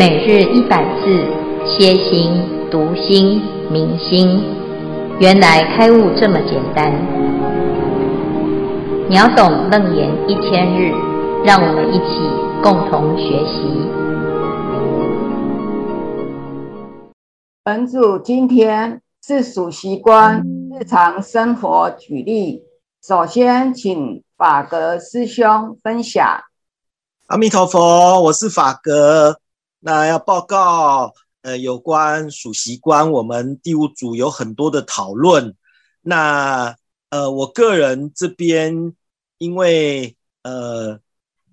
每日一百字，歇心、读心、明心，原来开悟这么简单。秒懂楞严一千日，让我们一起共同学习。本组今天是属习观日常生活举例，首先请法格师兄分享。阿弥陀佛，我是法格。那要报告，呃，有关属息观，我们第五组有很多的讨论。那呃，我个人这边因为呃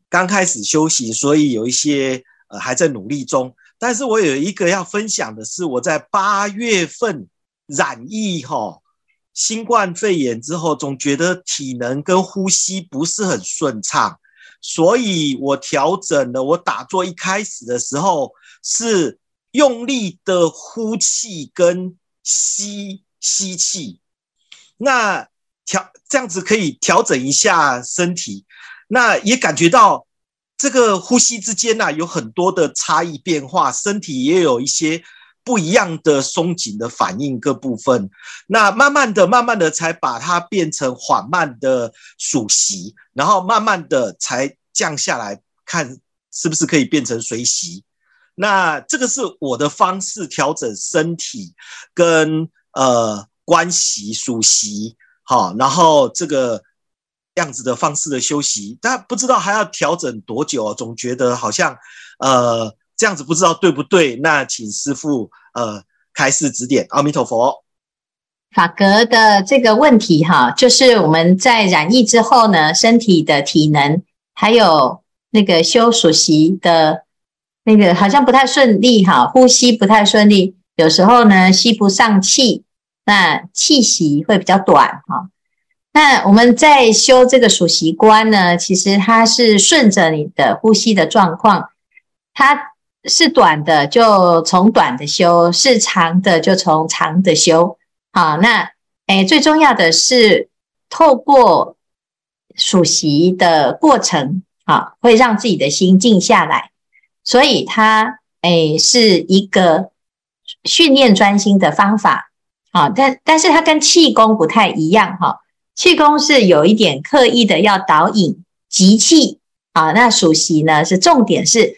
刚开始修行，所以有一些呃还在努力中。但是我有一个要分享的是，我在八月份染疫齁新冠肺炎之后，总觉得体能跟呼吸不是很顺畅。所以我调整了，我打坐一开始的时候是用力的呼气跟吸吸气，那调这样子可以调整一下身体，那也感觉到这个呼吸之间呐有很多的差异变化，身体也有一些。不一样的松紧的反应各部分，那慢慢的、慢慢的才把它变成缓慢的属息，然后慢慢的才降下来，看是不是可以变成随息。那这个是我的方式调整身体跟呃关系属息，好，然后这个样子的方式的休息，但不知道还要调整多久，总觉得好像呃。这样子不知道对不对？那请师父呃开示指点。阿弥陀佛。法格的这个问题哈，就是我们在染疫之后呢，身体的体能还有那个修属息的那个好像不太顺利哈，呼吸不太顺利，有时候呢吸不上气，那气息会比较短哈。那我们在修这个属息观呢，其实它是顺着你的呼吸的状况，它。是短的就从短的修，是长的就从长的修。好，那诶最重要的是透过数息的过程，啊，会让自己的心静下来，所以它诶是一个训练专心的方法。啊，但但是它跟气功不太一样哈，气功是有一点刻意的要导引集气啊，那数息呢是重点是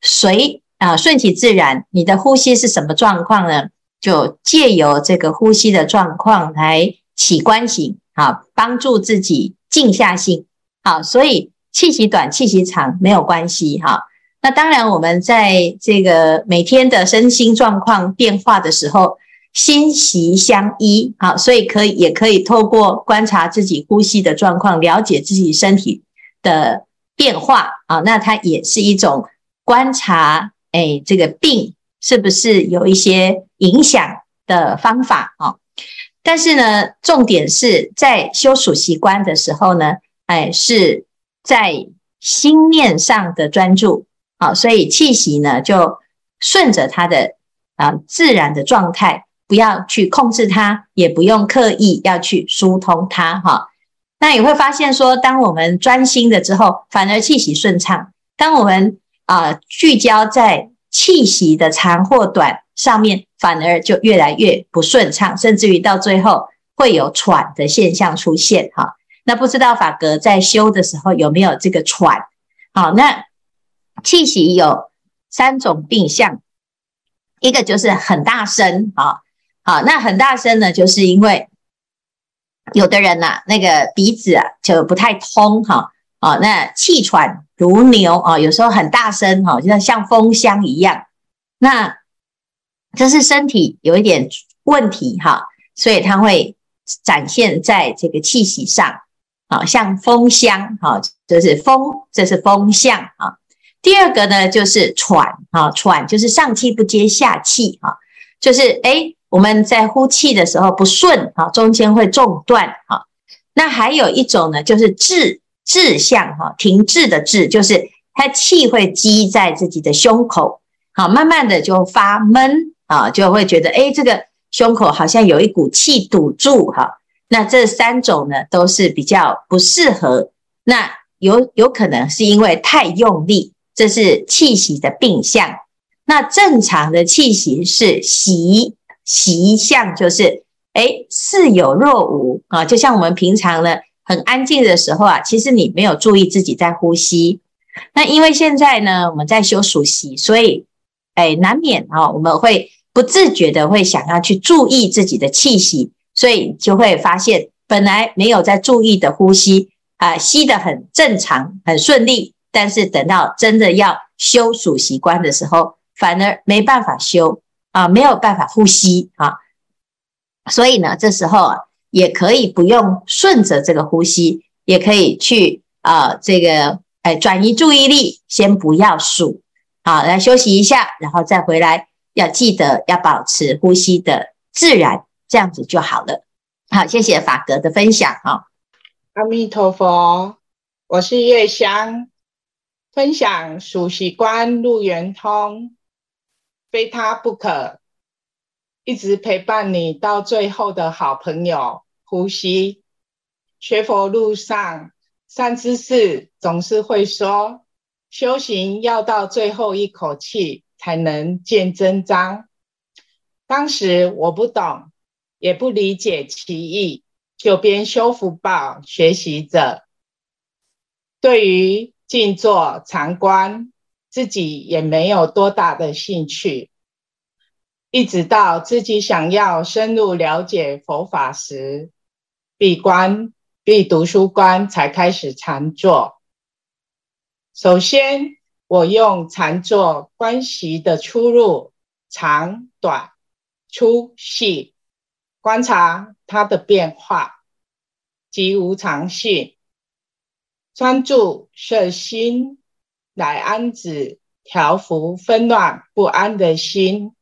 随。啊，顺其自然，你的呼吸是什么状况呢？就借由这个呼吸的状况来起观行，啊，帮助自己静下心。好，所以气息短、气息长没有关系，哈。那当然，我们在这个每天的身心状况变化的时候，心息相依，好，所以可以也可以透过观察自己呼吸的状况，了解自己身体的变化，啊，那它也是一种观察。哎，这个病是不是有一些影响的方法啊？但是呢，重点是在修属息观的时候呢，哎，是在心念上的专注啊，所以气息呢就顺着它的啊自然的状态，不要去控制它，也不用刻意要去疏通它哈。那你会发现说，当我们专心的之后，反而气息顺畅。当我们啊，聚焦在气息的长或短上面，反而就越来越不顺畅，甚至于到最后会有喘的现象出现。哈，那不知道法格在修的时候有没有这个喘？好，那气息有三种病象，一个就是很大声，啊，好，那很大声呢，就是因为有的人呐、啊，那个鼻子啊就不太通，哈。啊，那气喘如牛啊，有时候很大声哈，就像像风箱一样。那这是身体有一点问题哈，所以它会展现在这个气息上。啊，像风箱哈，这是风，这是风向啊。第二个呢，就是喘啊，喘就是上气不接下气啊，就是诶，我们在呼气的时候不顺啊，中间会中断啊。那还有一种呢，就是滞。滞象哈，停滞的滞就是它气会积在自己的胸口，好，慢慢的就发闷啊，就会觉得诶，这个胸口好像有一股气堵住哈。那这三种呢，都是比较不适合。那有有可能是因为太用力，这是气息的病象。那正常的气息是习习相就是诶似有若无啊，就像我们平常呢很安静的时候啊，其实你没有注意自己在呼吸。那因为现在呢我们在修数息，所以诶难免啊我们会不自觉的会想要去注意自己的气息，所以就会发现本来没有在注意的呼吸啊，吸得很正常很顺利，但是等到真的要修数息观的时候，反而没办法修啊，没有办法呼吸啊，所以呢，这时候啊，也可以不用顺着这个呼吸，也可以去啊，这个哎转移注意力，先不要数，好，来休息一下，然后再回来，要记得要保持呼吸的自然，这样子就好了。好，谢谢法格的分享啊。阿弥陀佛，我是月香，分享数息观路圆通。非他不可，一直陪伴你到最后的好朋友。呼吸，学佛路上，善知识总是会说，修行要到最后一口气才能见真章。当时我不懂，也不理解其意，就边修福报学习着。对于静坐禅观。自己也没有多大的兴趣，一直到自己想要深入了解佛法时，闭关闭读书关才开始禅坐。首先，我用禅坐观息的出入、长短、粗细，观察它的变化及无常性，专注摄心。来安止调伏纷乱不安的心。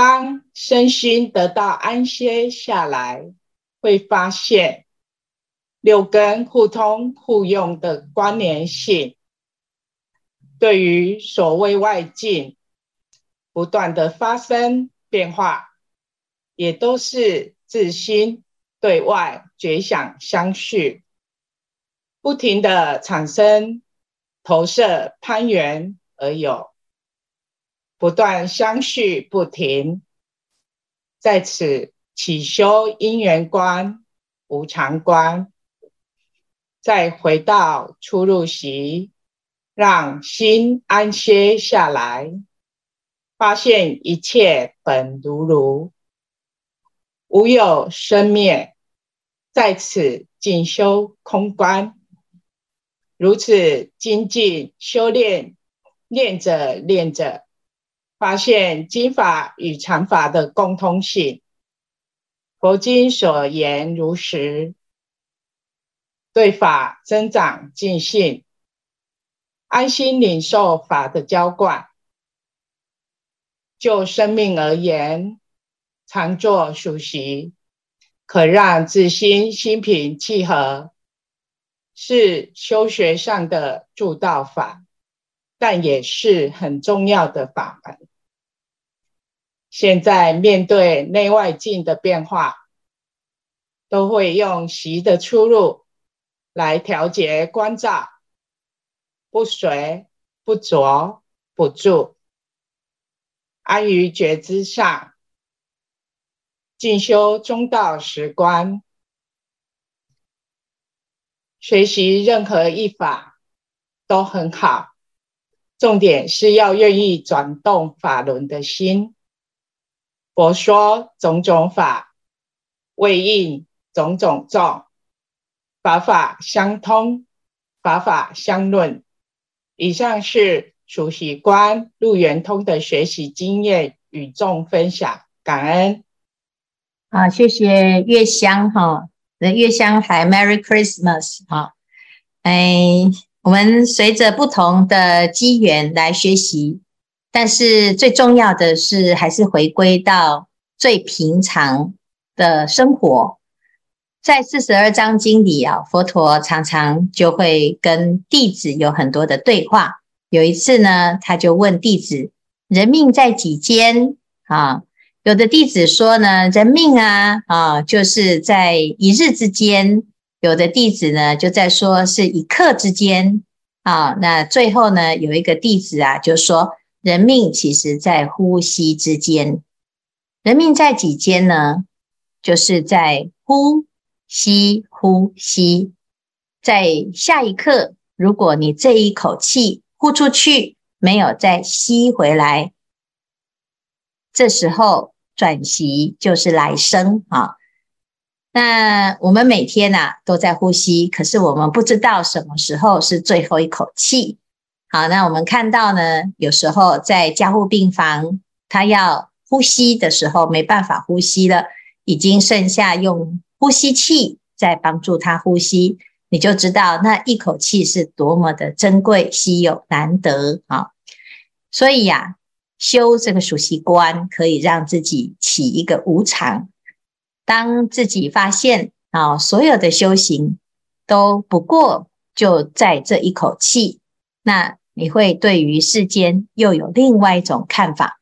当身心得到安歇下来，会发现六根互通互用的关联性。对于所谓外境不断的发生变化，也都是自心对外觉想相续，不停的产生。投射攀缘而有，不断相续不停，在此起修因缘观、无常观，再回到初入席，让心安歇下来，发现一切本如如，无有生灭，在此静修空观。如此精进修炼，练着练着，发现经法与禅法的共通性。佛经所言如实，对法增长尽信，安心领受法的浇灌。就生命而言，常做数息，可让自心心平气和。是修学上的助道法，但也是很重要的法门。现在面对内外境的变化，都会用习的出入来调节关照，不随不着不住，安于觉知上，进修中道实观。学习任何一法都很好，重点是要愿意转动法轮的心。佛说种种法，为应种种众，法法相通，法法相论。以上是熟悉观路圆通的学习经验与众分享，感恩。好，谢谢月香哈。那月香还 Merry Christmas 哈，哎，我们随着不同的机缘来学习，但是最重要的是还是回归到最平常的生活。在四十二章经里啊，佛陀常常就会跟弟子有很多的对话。有一次呢，他就问弟子：“人命在几间？”啊。有的弟子说呢，人命啊啊，就是在一日之间；有的弟子呢，就在说是一刻之间啊。那最后呢，有一个弟子啊，就说人命其实在呼吸之间，人命在几间呢？就是在呼吸，呼吸，在下一刻，如果你这一口气呼出去，没有再吸回来，这时候转息就是来生啊。那我们每天呐、啊、都在呼吸，可是我们不知道什么时候是最后一口气。好，那我们看到呢，有时候在加护病房，他要呼吸的时候没办法呼吸了，已经剩下用呼吸器在帮助他呼吸，你就知道那一口气是多么的珍贵、稀有、难得啊！所以呀、修这个数息观，可以让自己起一个无常。当自己发现啊，所有的修行都不过就在这一口气，那。你会对于世间又有另外一种看法。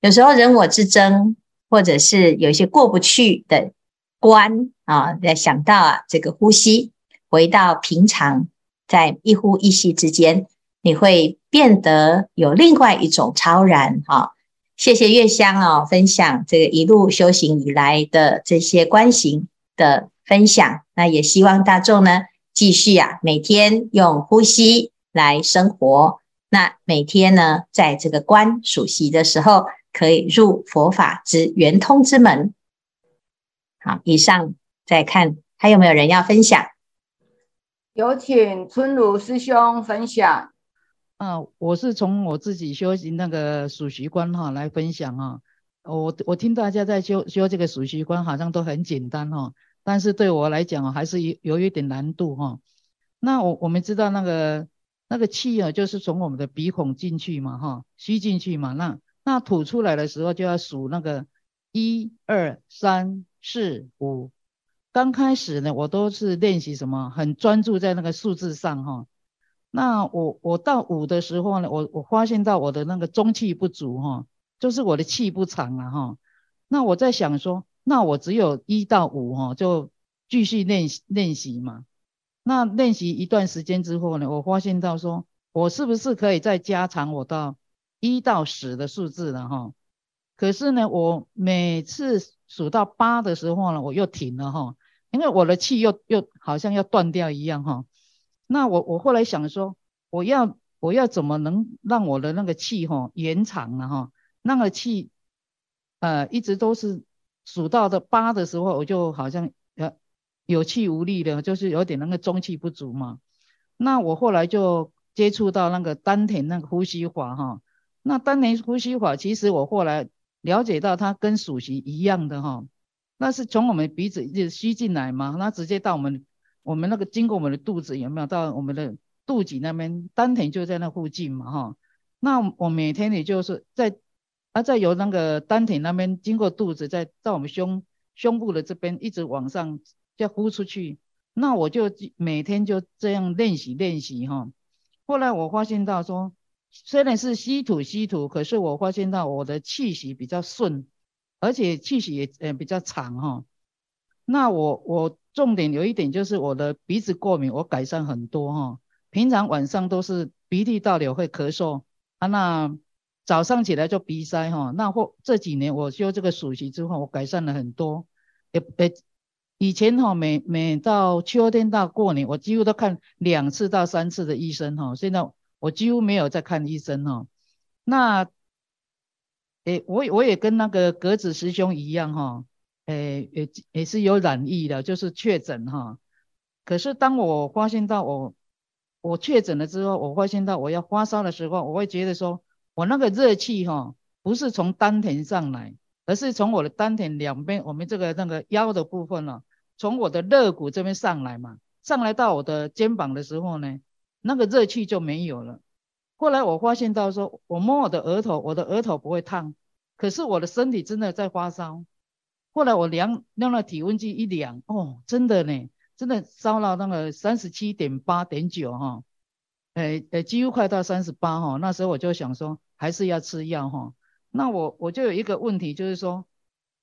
有时候人我之争，或者是有一些过不去的关啊，在想到啊这个呼吸，回到平常，在一呼一吸之间，你会变得有另外一种超然哈。谢谢月香哦，分享这个一路修行以来的这些观行的分享。那也希望大众呢，继续啊，每天用呼吸。来生活，那每天呢，在这个观数息的时候，可以入佛法之圆通之门。好，以上再看还有没有人要分享？有请春如师兄分享。啊，我是从我自己修行那个数息观哈来分享啊。我我听大家在修修这个数息观，好像都很简单哈，但是对我来讲还是有有一点难度哈。那我我们知道那个。那个气啊，就是从我们的鼻孔进去嘛，哈，吸进去嘛，那那吐出来的时候就要数那个一二三四五。刚开始呢，我都是练习什么，很专注在那个数字上，哈。那我我到五的时候呢，我我发现到我的那个中气不足，哈，就是我的气不长了，哈。那我在想说，那我只有一到五，哈，就继续练练习嘛。那练习一段时间之后呢，我发现到说，我是不是可以再加长我到一到十的数字了哈？可是呢，我每次数到八的时候呢，我又停了哈，因为我的气又又好像要断掉一样哈。那我我后来想说，我要我要怎么能让我的那个气哈延长了哈？那个气呃一直都是数到的八的时候，我就好像。有气无力的，就是有点那个中气不足嘛。那我后来就接触到那个丹田那个呼吸法哈。那丹田呼吸法，其实我后来了解到它跟数息一样的哈。那是从我们鼻子一直吸进来嘛，那直接到我们我们那个经过我们的肚子有没有到我们的肚脐那边？丹田就在那附近嘛哈。那我每天也就是在啊，再由那个丹田那边经过肚子，再到我们胸胸部的这边一直往上。要呼出去，那我就每天就这样练习练习哈。后来我发现到说，虽然是吸吐吸吐，可是我发现到我的气息比较顺，而且气息也呃比较长哈。那我我重点有一点就是我的鼻子过敏，我改善很多哈。平常晚上都是鼻涕倒流会咳嗽啊，那早上起来就鼻塞哈。那或这几年我修这个暑期之后，我改善了很多，也也。以前哈，每每到秋天到过年，我几乎都看两次到三次的医生哈。现在我几乎没有在看医生哈。那，诶，我我也跟那个格子师兄一样哈，诶，也也是有染疫的，就是确诊哈。可是当我发现到我我确诊了之后，我发现到我要发烧的时候，我会觉得说我那个热气哈，不是从丹田上来，而是从我的丹田两边，我们这个那个腰的部分了。从我的肋骨这边上来嘛，上来到我的肩膀的时候呢，那个热气就没有了。后来我发现到说，我摸我的额头，我的额头不会烫，可是我的身体真的在发烧。后来我量量了体温计一量，哦，真的呢，真的烧到那个三十七点八点九哈，诶诶，几乎快到三十八哈。那时候我就想说，还是要吃药哈。那我我就有一个问题，就是说，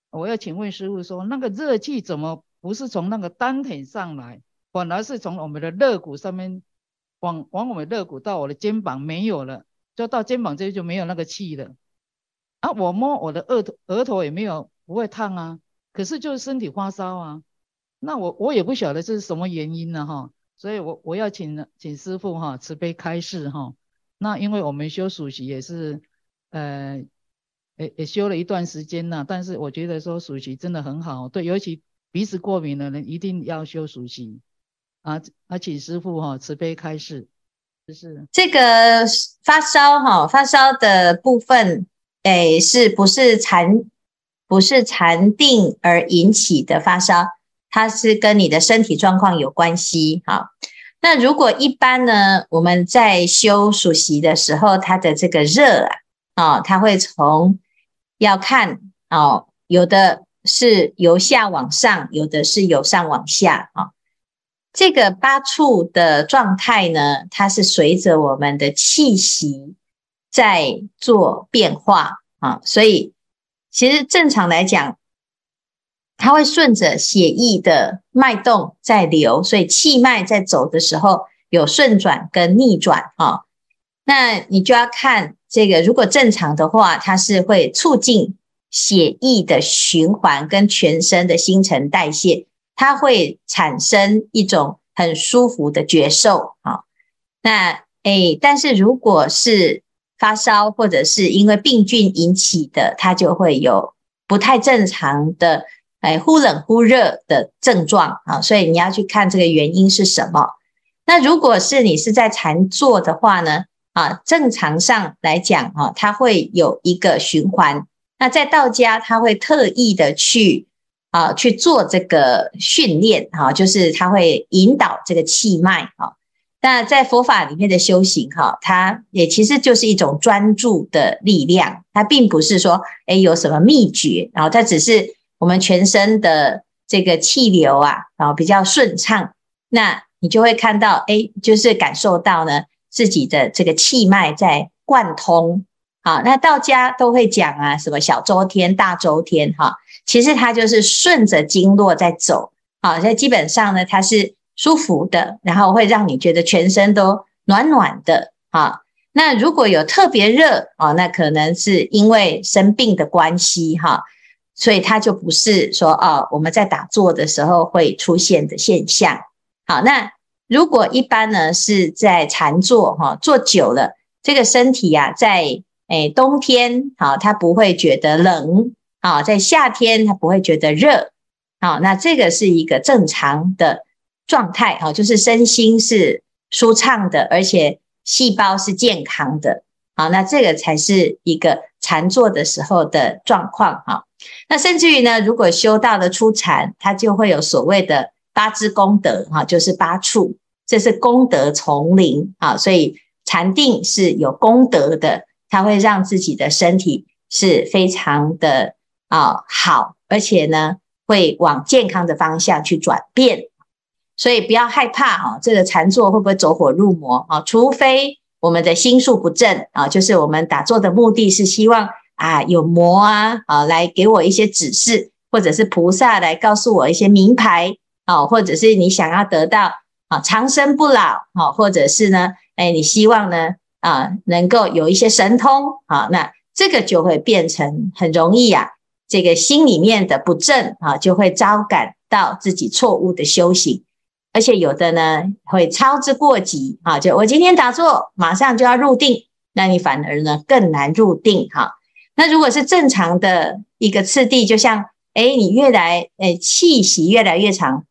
我要请问师傅说，那个热气怎么？不是从那个丹田上来，反而是从我们的肋骨上面往往我们肋骨到我的肩膀没有了，就到肩膀这里就没有那个气了。啊，我摸我的额头，额头也没有不会烫啊，可是就是身体发烧啊。那我我也不晓得这是什么原因呢哈，所以我我要请请师傅哈慈悲开示哈。那因为我们修暑期也是呃也也修了一段时间了，但是我觉得说暑期真的很好，对，尤其鼻子过敏的人一定要修属息啊啊，请师傅哈慈悲开示。就是这个发烧哈，发烧的部分，诶，是不是禅不是禅定而引起的发烧？它是跟你的身体状况有关系。哈，那如果一般呢，我们在修属息的时候，它的这个热啊，啊，它会从要看哦，有的是由下往上，有的是由上往下啊。这个八处的状态呢，它是随着我们的气息在做变化啊，所以其实正常来讲，它会顺着血液的脉动在流，所以气脉在走的时候有顺转跟逆转啊。那你就要看这个，如果正常的话，它是会促进血液的循环跟全身的新陈代谢。它会产生一种很舒服的觉受啊，那诶，但是如果是发烧或者是因为病菌引起的，它就会有不太正常的诶忽冷忽热的症状啊，所以你要去看这个原因是什么。那如果是你是在禅坐的话呢，啊，正常上来讲啊，它会有一个循环。那在道家，他会特意的去。啊，去做这个训练哈，就是他会引导这个气脉哈。那在佛法里面的修行哈，它也其实就是一种专注的力量，它并不是说诶有什么秘诀，然后它只是我们全身的这个气流啊，然后比较顺畅，那你就会看到诶，就是感受到呢自己的这个气脉在贯通。好，那道家都会讲啊，什么小周天、大周天哈。其实它就是顺着经络在走，啊，所以基本上呢，它是舒服的，然后会让你觉得全身都暖暖的，啊。那如果有特别热，啊，那可能是因为生病的关系，哈，所以它就不是说，哦，我们在打坐的时候会出现的现象。好，那如果一般呢是在禅坐，哈，坐久了，这个身体呀，在诶冬天，好，它不会觉得冷。啊，在夏天它不会觉得热，好，那这个是一个正常的状态，哈，就是身心是舒畅的，而且细胞是健康的，好，那这个才是一个禅坐的时候的状况，哈，那甚至于呢，如果修到了初禅，它就会有所谓的八支功德，哈，就是八处，这是功德丛林，啊，所以禅定是有功德的，它会让自己的身体是非常的。啊、好，而且呢，会往健康的方向去转变，所以不要害怕哈、哦，这个禅坐会不会走火入魔啊、哦？除非我们的心术不正啊、哦，就是我们打坐的目的是希望啊有魔啊啊来给我一些指示，或者是菩萨来告诉我一些名牌啊、哦，或者是你想要得到啊长生不老啊、哦，或者是呢，哎，你希望呢啊能够有一些神通啊，那这个就会变成很容易、啊。这个心里面的不正啊，就会招感到自己错误的修行，而且有的呢会操之过急啊，就我今天打坐，马上就要入定，那你反而呢更难入定哈。那如果是正常的一个次第，就像哎，你越来哎气息越来越长，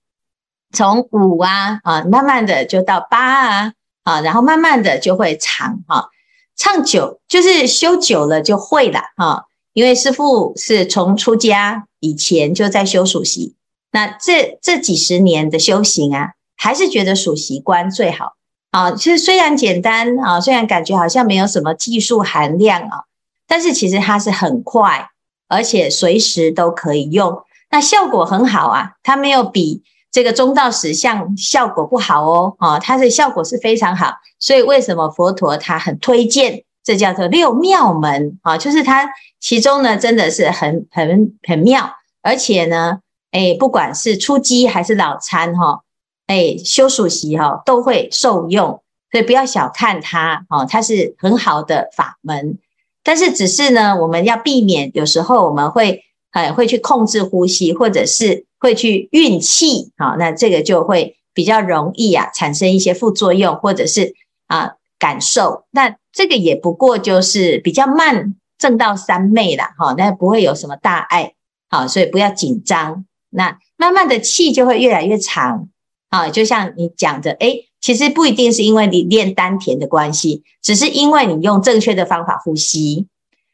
从五啊啊慢慢的就到八啊啊，然后慢慢的就会长哈，唱久就是修久了就会了哈。因为师父是从出家以前就在修属息，那这这几十年的修行啊，还是觉得属息观最好啊。其实虽然简单啊，虽然感觉好像没有什么技术含量啊，但是其实它是很快，而且随时都可以用，那效果很好啊。它没有比这个中道实相效果不好哦，啊，它的效果是非常好。所以为什么佛陀他很推荐？这叫做六妙门啊，就是它其中呢，真的是很很很妙，而且呢，哎，不管是初机还是老参哈，哎，修属息哈都会受用。所以不要小看它哦，它是很好的法门。但是只是呢，我们要避免有时候我们会呃会去控制呼吸，或者是会去运气啊，那这个就会比较容易啊产生一些副作用，或者是啊感受。那这个也不过就是比较慢证到三昧啦，哈，那不会有什么大碍，好，所以不要紧张。那慢慢的气就会越来越长啊，就像你讲的，诶其实不一定是因为你练丹田的关系，只是因为你用正确的方法呼吸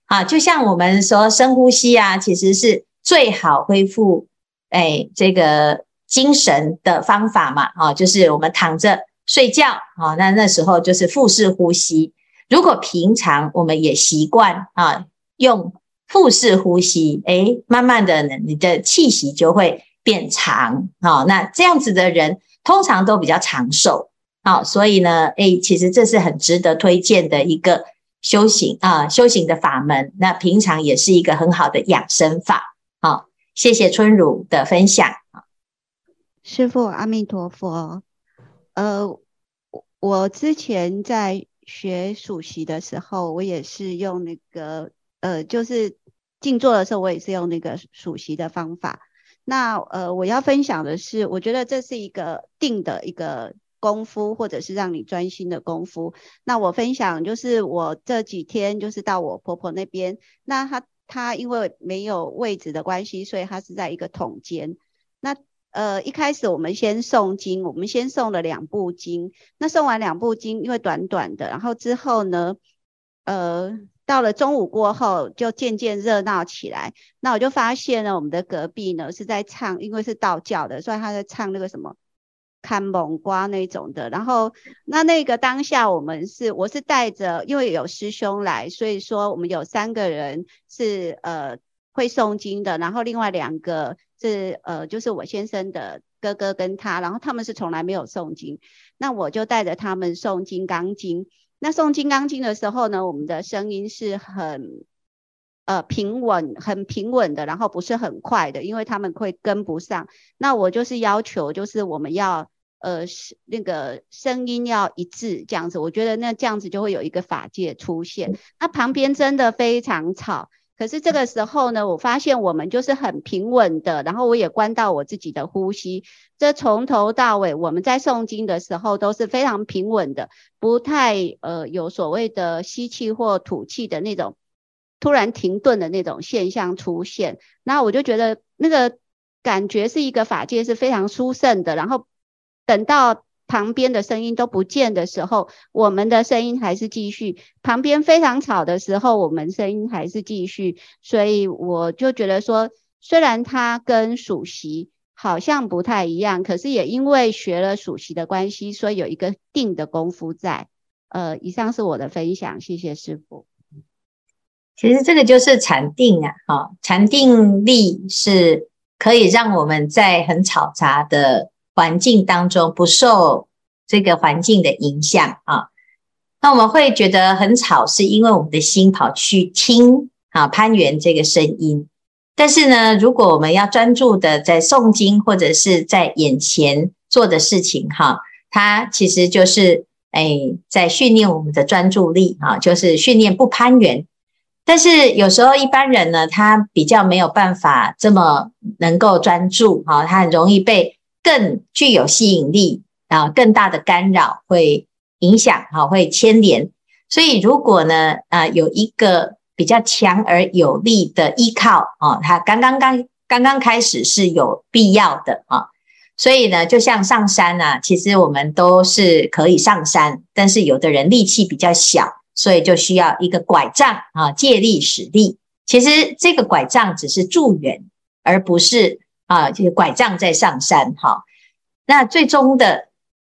啊。就像我们说深呼吸啊，其实是最好恢复哎这个精神的方法嘛。啊，就是我们躺着睡觉啊，那那时候就是腹式呼吸。如果平常我们也习惯啊用腹式呼吸，哎，慢慢的呢，你的气息就会变长啊。那这样子的人通常都比较长寿。啊，所以呢，诶，其实这是很值得推荐的一个修行啊，修行的法门。那平常也是一个很好的养生法。谢谢春如的分享。师父阿弥陀佛。呃，我之前在学数息的时候，我也是用那个呃，就是静坐的时候，我也是用那个数息的方法。那呃，我要分享的是，我觉得这是一个定的一个。功夫，或者是让你专心的功夫。那我分享就是我这几天就是到我婆婆那边，那她他因为没有位置的关系，所以他是在一个筒间。那呃一开始我们先诵经，我们先诵了两部经。那诵完两部经，因为短短的，然后之后呢，呃到了中午过后就渐渐热闹起来。那我就发现呢，我们的隔壁呢是在唱，因为是道教的，所以他在唱那个什么。看蒙瓜那种的，然后那那个当下我们是我是带着，因为有师兄来，所以说我们有三个人是呃会诵经的，然后另外两个是呃就是我先生的哥哥跟他，然后他们是从来没有诵经，那我就带着他们诵金刚经。那诵金刚经的时候呢，我们的声音是很。呃，平稳，很平稳的，然后不是很快的，因为他们会跟不上。那我就是要求，就是我们要呃，那个声音要一致，这样子。我觉得那这样子就会有一个法界出现。那旁边真的非常吵，可是这个时候呢，我发现我们就是很平稳的，然后我也关到我自己的呼吸。这从头到尾，我们在诵经的时候都是非常平稳的，不太呃有所谓的吸气或吐气的那种。突然停顿的那种现象出现，然后我就觉得那个感觉是一个法界是非常殊胜的。然后等到旁边的声音都不见的时候，我们的声音还是继续；旁边非常吵的时候，我们声音还是继续。所以我就觉得说，虽然它跟数息好像不太一样，可是也因为学了数息的关系，所以有一个定的功夫在。呃，以上是我的分享，谢谢师父。其实这个就是禅定啊，哈，禅定力是可以让我们在很吵杂的环境当中不受这个环境的影响啊。那我们会觉得很吵，是因为我们的心跑去听啊攀缘这个声音。但是呢，如果我们要专注的在诵经或者是在眼前做的事情，哈，它其实就是哎在训练我们的专注力啊，就是训练不攀缘。但是有时候一般人呢，他比较没有办法这么能够专注，哈，他很容易被更具有吸引力啊，更大的干扰会影响，哈，会牵连。所以如果呢，啊，有一个比较强而有力的依靠，啊，他刚刚刚刚刚开始是有必要的啊。所以呢，就像上山啊，其实我们都是可以上山，但是有的人力气比较小。所以就需要一个拐杖啊，借力使力。其实这个拐杖只是助缘，而不是啊，这个拐杖在上山哈。那最终的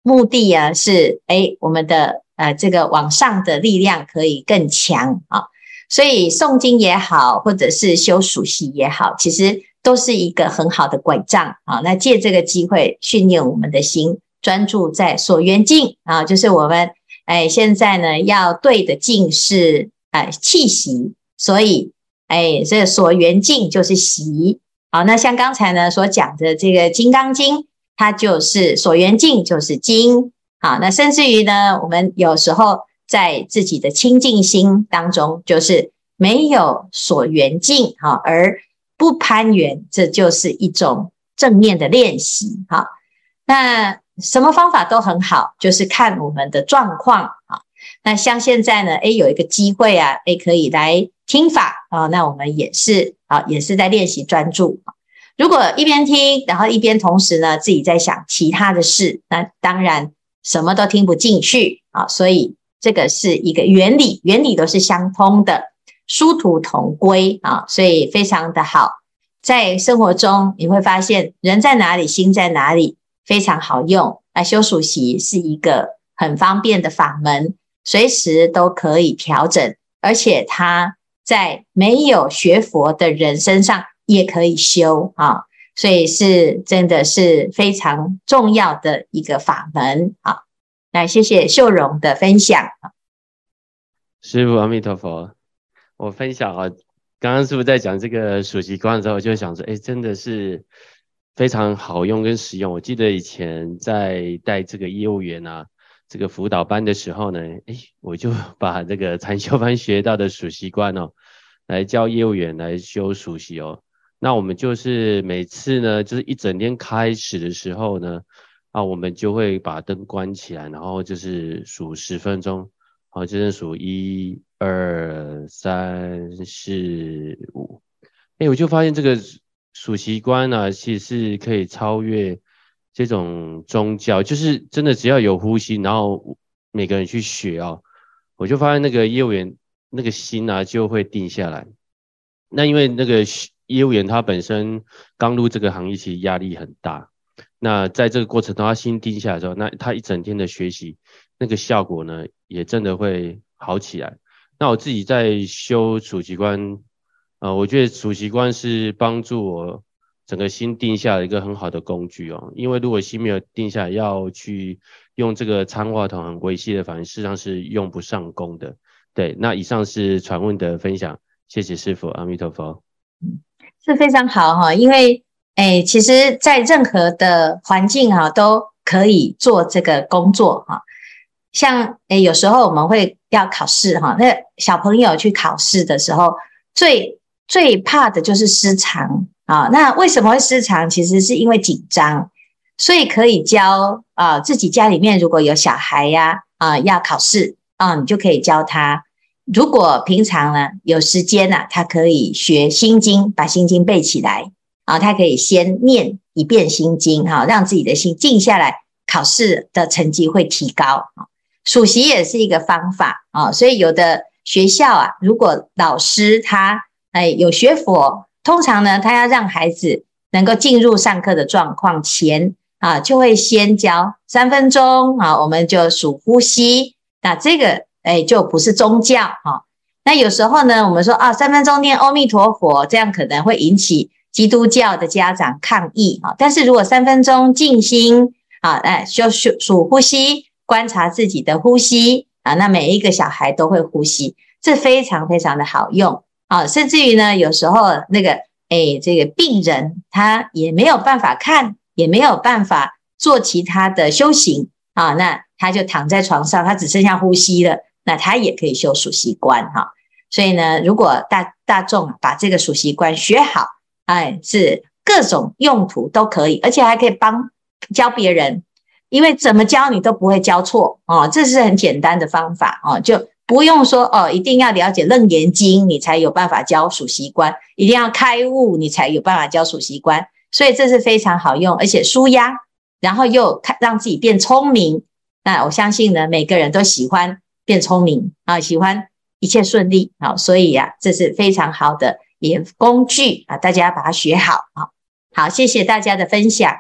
目的啊，是诶我们的呃这个往上的力量可以更强啊。所以诵经也好，或者是修数息也好，其实都是一个很好的拐杖啊。那借这个机会训练我们的心，专注在所缘境啊，就是我们。哎，现在呢，要对的境是哎气息，所以哎，这所缘境就是息。好，那像刚才呢所讲的这个《金刚经》，它就是所缘境就是经好，那甚至于呢，我们有时候在自己的清净心当中，就是没有所缘境哈，而不攀缘，这就是一种正面的练习哈。那什么方法都很好，就是看我们的状况啊。那像现在呢，诶，有一个机会啊，诶，可以来听法啊。那我们也是啊，也是在练习专注。如果一边听，然后一边同时呢，自己在想其他的事，那当然。什么都听不进去啊，所以这个是一个原理，原理都是相通的，殊途同归啊，所以非常的好。在生活中你会发现，人在哪里，心在哪里，非常好用。那修属息是一个很方便的法门，随时都可以调整，而且它在没有学佛的人身上也可以修啊。所以是真的是非常重要的一个法门啊！来，谢谢秀容的分享。师父阿弥陀佛，我分享啊，刚刚师父在讲这个属息观的时候，我就想说，哎，真的是非常好用跟实用。我记得以前在带这个业务员啊，这个辅导班的时候呢，哎，我就 把这个禅修班学到的数习惯哦，来教业务员来修属息哦。那我们就是每次呢，就是一整天开始的时候呢，啊，我们就会把灯关起来，然后就是数十分钟，好，就是数一二三四五，哎，我就发现这个属息观呢，其实是可以超越这种宗教，就是真的只要有呼吸，然后每个人去学哦，我就发现那个业务员那个心啊就会定下来，那因为那个。业务员他本身刚入这个行业，其实压力很大。那在这个过程中，他心定下来之后，那他一整天的学习，那个效果呢，也真的会好起来。那我自己在修属息观，呃，我觉得属息观是帮助我整个心定下一个很好的工具哦。因为如果心没有定下，要去用这个参话筒很微细的反应，事实上是用不上功的。对，那以上是传问的分享，谢谢师父，阿弥陀佛。是非常好哈，因为诶，其实，在任何的环境哈，都可以做这个工作哈。像诶，有时候我们会要考试哈，那小朋友去考试的时候，最最怕的就是失常啊。那为什么会失常？其实是因为紧张，所以可以教啊，自己家里面如果有小孩呀啊，要考试啊，你就可以教他。如果平常呢有时间呢、他可以学心经，把心经背起来啊。他可以先念一遍心经哈，让自己的心静下来，考试的成绩会提高啊。属息也是一个方法啊，所以有的学校啊，如果老师他哎有学佛，通常呢，他要让孩子能够进入上课的状况前啊，就会先教三分钟啊，我们就数呼吸，那这个。哎，就不是宗教哈。那有时候呢，我们说啊，三分钟念阿弥陀佛，这样可能会引起基督教的家长抗议啊。但是如果三分钟静心啊，哎，就数数呼吸，观察自己的呼吸啊，那每一个小孩都会呼吸，这非常非常的好用啊。甚至于呢，有时候那个哎，这个病人他也没有办法看，也没有办法做其他的修行啊，那他就躺在床上，他只剩下呼吸了。那他也可以修属息观哈，所以呢，如果大大众把这个属息观学好，哎，是各种用途都可以，而且还可以帮教别人，因为怎么教你都不会教错哦，这是很简单的方法哦，就不用说哦，一定要了解楞严经你才有办法教属息观，一定要开悟你才有办法教属息观，所以这是非常好用，而且舒压，然后又看让自己变聪明，那我相信呢，每个人都喜欢。变聪明啊，喜欢一切顺利啊，所以呀、啊，这是非常好的一工具啊，大家把它学好啊。好，谢谢大家的分享。